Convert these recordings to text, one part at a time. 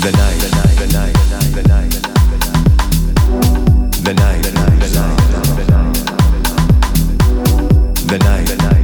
the night the night The night. The night. The night.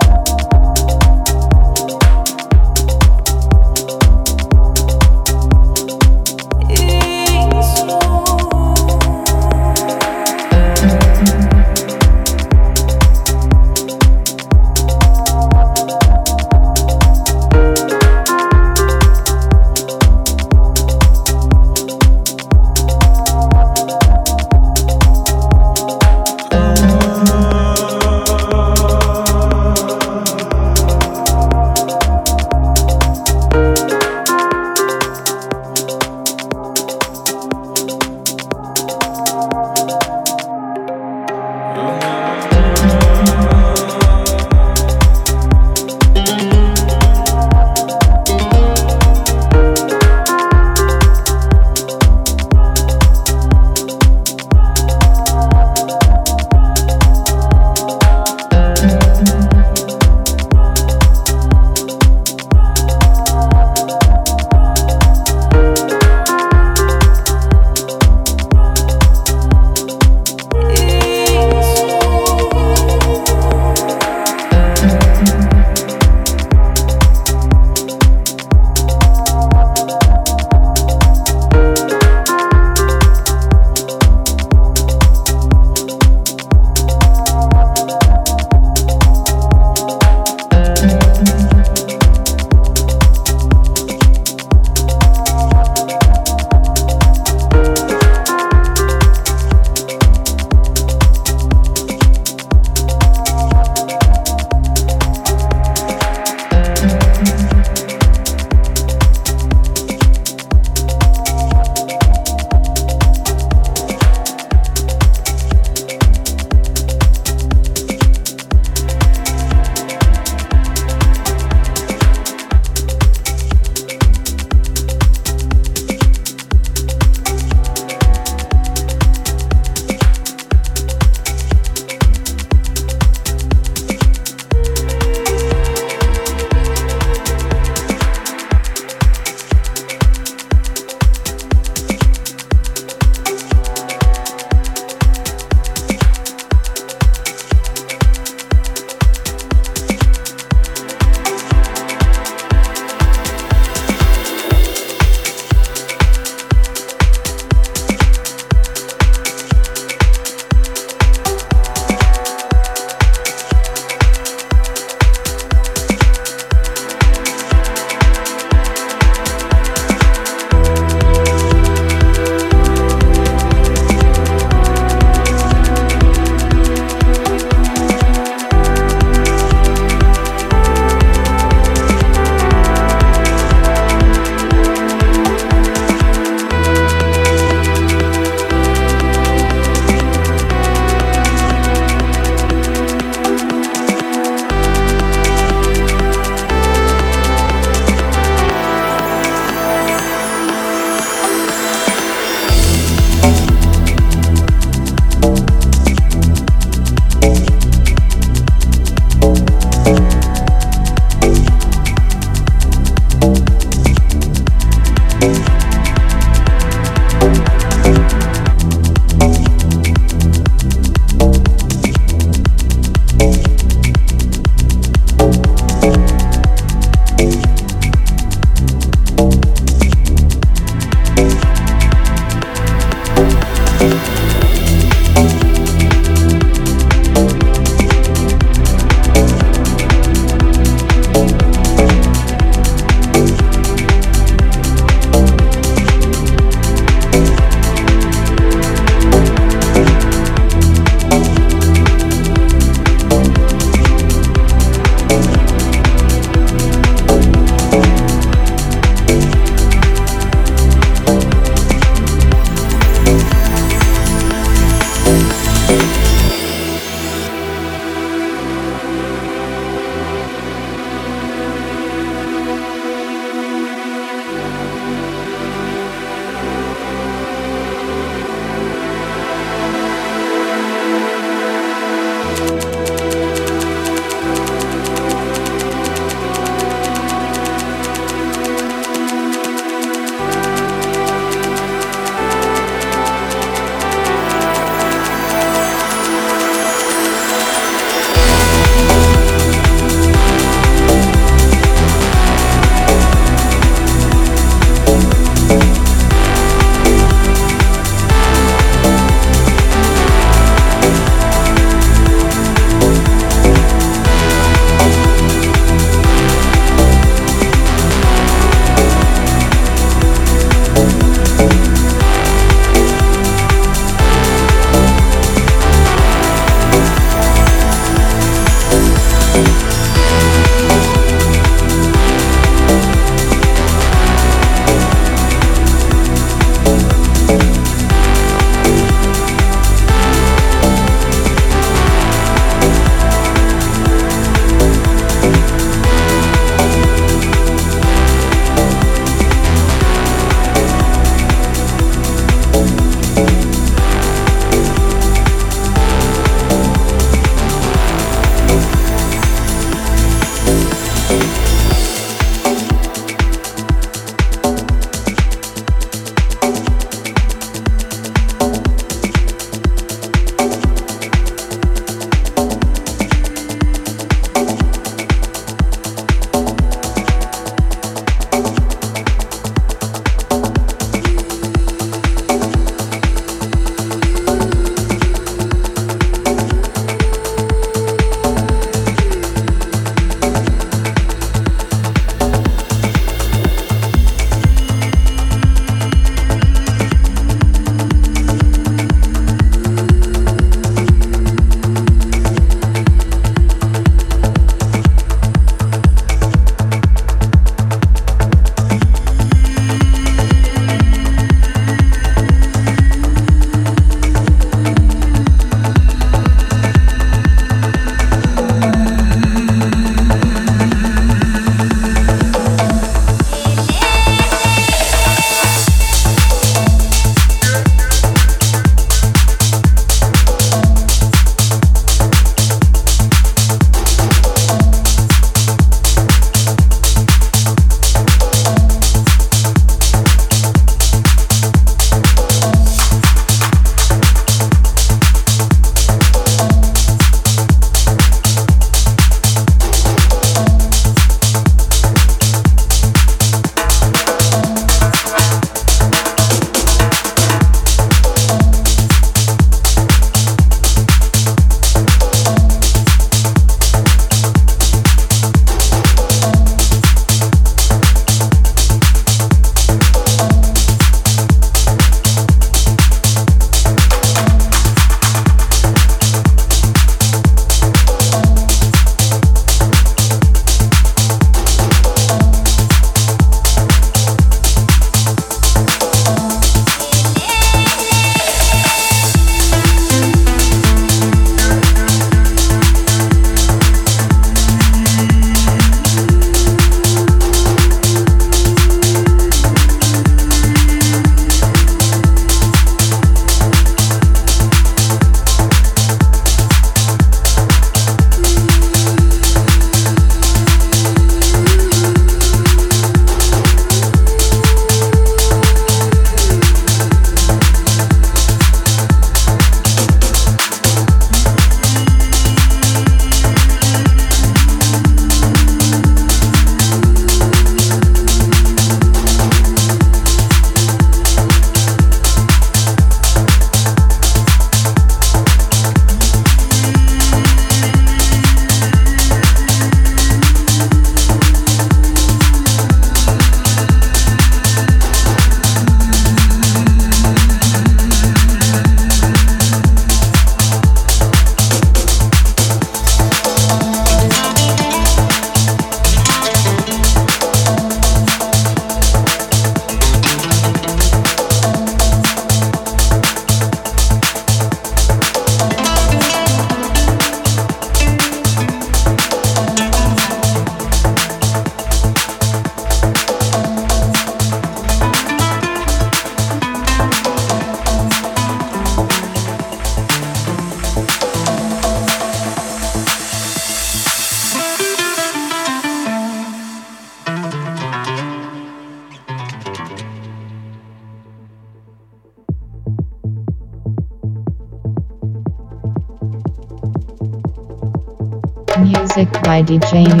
DJ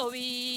lo vi